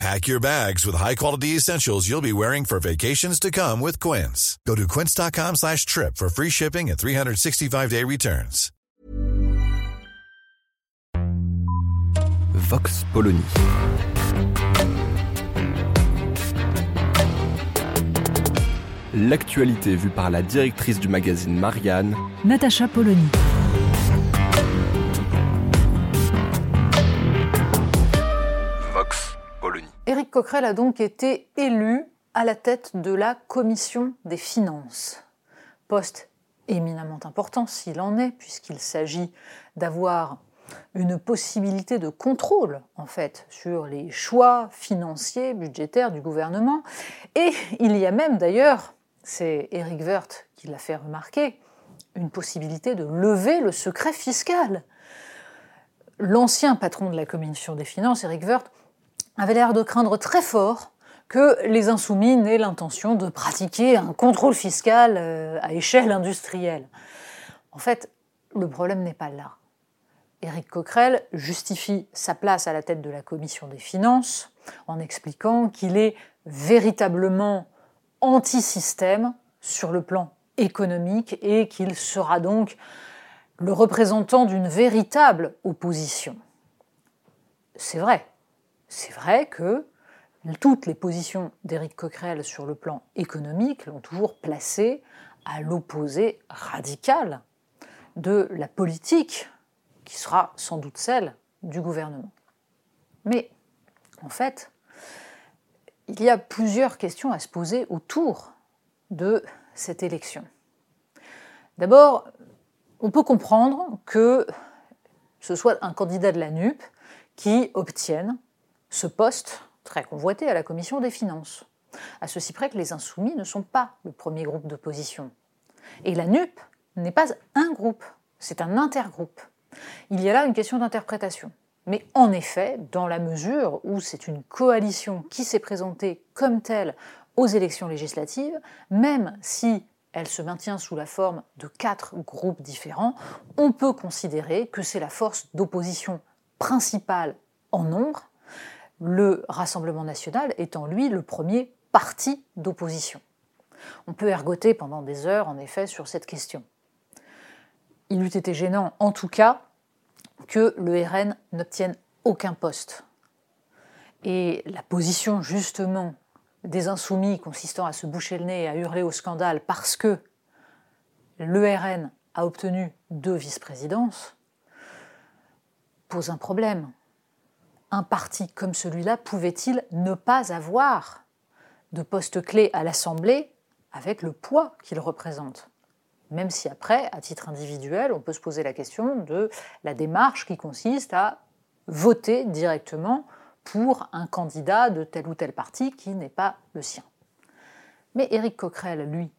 Pack your bags with high-quality essentials you'll be wearing for vacations to come with Quince. Go to quince.com slash trip for free shipping and 365-day returns. Vox Polony. L'actualité vue par la directrice du magazine Marianne, Natacha Polony. Coquerel a donc été élu à la tête de la commission des finances. Poste éminemment important s'il en est, puisqu'il s'agit d'avoir une possibilité de contrôle, en fait, sur les choix financiers, budgétaires du gouvernement. Et il y a même d'ailleurs, c'est Éric Woerth qui l'a fait remarquer, une possibilité de lever le secret fiscal. L'ancien patron de la commission des finances, Éric Woerth, avait l'air de craindre très fort que les insoumis n'aient l'intention de pratiquer un contrôle fiscal euh, à échelle industrielle. En fait, le problème n'est pas là. Éric Coquerel justifie sa place à la tête de la commission des finances en expliquant qu'il est véritablement anti-système sur le plan économique et qu'il sera donc le représentant d'une véritable opposition. C'est vrai. C'est vrai que toutes les positions d'Éric Coquerel sur le plan économique l'ont toujours placé à l'opposé radical de la politique qui sera sans doute celle du gouvernement. Mais en fait, il y a plusieurs questions à se poser autour de cette élection. D'abord, on peut comprendre que ce soit un candidat de la NUP qui obtienne ce poste très convoité à la commission des finances. À ceci près que les insoumis ne sont pas le premier groupe d'opposition. Et la NUP n'est pas un groupe, c'est un intergroupe. Il y a là une question d'interprétation. Mais en effet, dans la mesure où c'est une coalition qui s'est présentée comme telle aux élections législatives, même si elle se maintient sous la forme de quatre groupes différents, on peut considérer que c'est la force d'opposition principale en nombre, le Rassemblement national étant lui le premier parti d'opposition. On peut ergoter pendant des heures, en effet, sur cette question. Il eût été gênant, en tout cas, que le RN n'obtienne aucun poste. Et la position, justement, des insoumis consistant à se boucher le nez et à hurler au scandale parce que le RN a obtenu deux vice-présidences, pose un problème. Un parti comme celui-là pouvait-il ne pas avoir de poste clé à l'Assemblée avec le poids qu'il représente? Même si après, à titre individuel, on peut se poser la question de la démarche qui consiste à voter directement pour un candidat de tel ou tel parti qui n'est pas le sien. Mais Éric Coquerel, lui,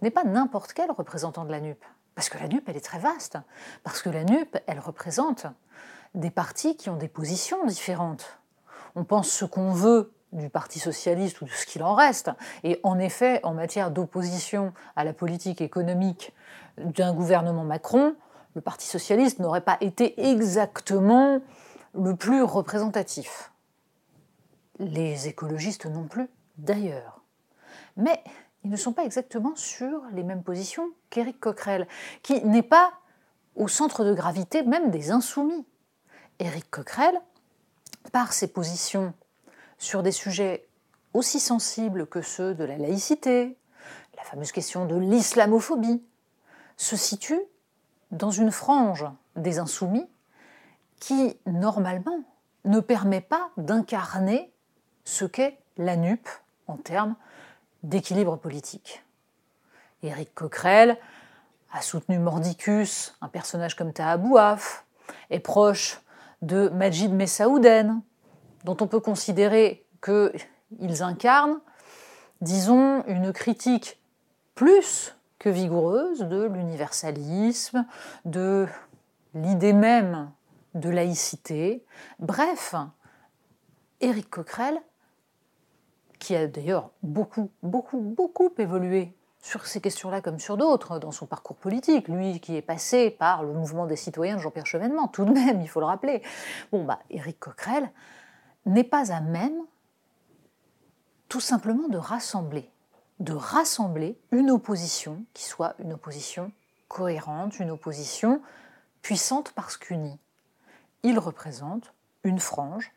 n'est pas n'importe quel représentant de la NUP. Parce que la NUP, elle est très vaste. Parce que la NUP, elle représente des partis qui ont des positions différentes. On pense ce qu'on veut du Parti socialiste ou de ce qu'il en reste. Et en effet, en matière d'opposition à la politique économique d'un gouvernement Macron, le Parti socialiste n'aurait pas été exactement le plus représentatif. Les écologistes non plus, d'ailleurs. Mais ils ne sont pas exactement sur les mêmes positions qu'Éric Coquerel, qui n'est pas au centre de gravité même des insoumis. Éric Coquerel, par ses positions sur des sujets aussi sensibles que ceux de la laïcité, la fameuse question de l'islamophobie, se situe dans une frange des insoumis qui, normalement, ne permet pas d'incarner ce qu'est la NUP en termes d'équilibre politique. Éric Coquerel a soutenu Mordicus, un personnage comme Taha Bouaf, est proche de Majid Messaouden, dont on peut considérer qu'ils incarnent, disons, une critique plus que vigoureuse de l'universalisme, de l'idée même de laïcité. Bref, Éric Coquerel, qui a d'ailleurs beaucoup, beaucoup, beaucoup évolué sur ces questions-là comme sur d'autres dans son parcours politique, lui qui est passé par le mouvement des citoyens de Jean-Pierre Chevènement, tout de même, il faut le rappeler. Bon, bah, Éric Coquerel n'est pas à même tout simplement de rassembler, de rassembler une opposition qui soit une opposition cohérente, une opposition puissante parce qu'unie. Il représente une frange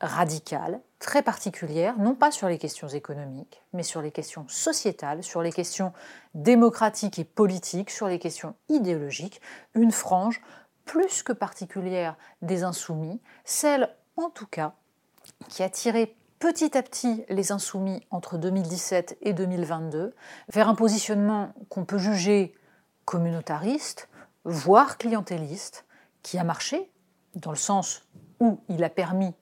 radicale, très particulière, non pas sur les questions économiques, mais sur les questions sociétales, sur les questions démocratiques et politiques, sur les questions idéologiques, une frange plus que particulière des insoumis, celle en tout cas qui a tiré petit à petit les insoumis entre 2017 et 2022 vers un positionnement qu'on peut juger communautariste, voire clientéliste, qui a marché, dans le sens où il a permis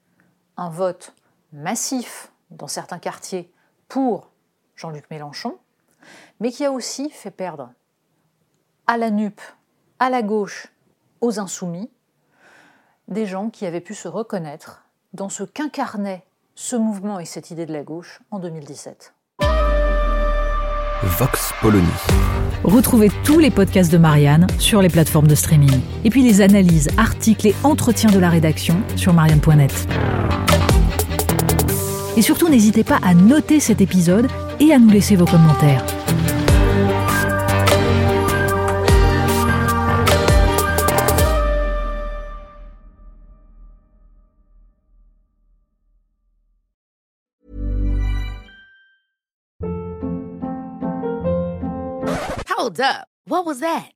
un vote massif dans certains quartiers pour Jean-Luc Mélenchon, mais qui a aussi fait perdre à la NUP, à la gauche, aux insoumis, des gens qui avaient pu se reconnaître dans ce qu'incarnait ce mouvement et cette idée de la gauche en 2017. Vox Polony. Retrouvez tous les podcasts de Marianne sur les plateformes de streaming. Et puis les analyses, articles et entretiens de la rédaction sur marianne.net. Et surtout, n'hésitez pas à noter cet épisode et à nous laisser vos commentaires. Hold up. What was that?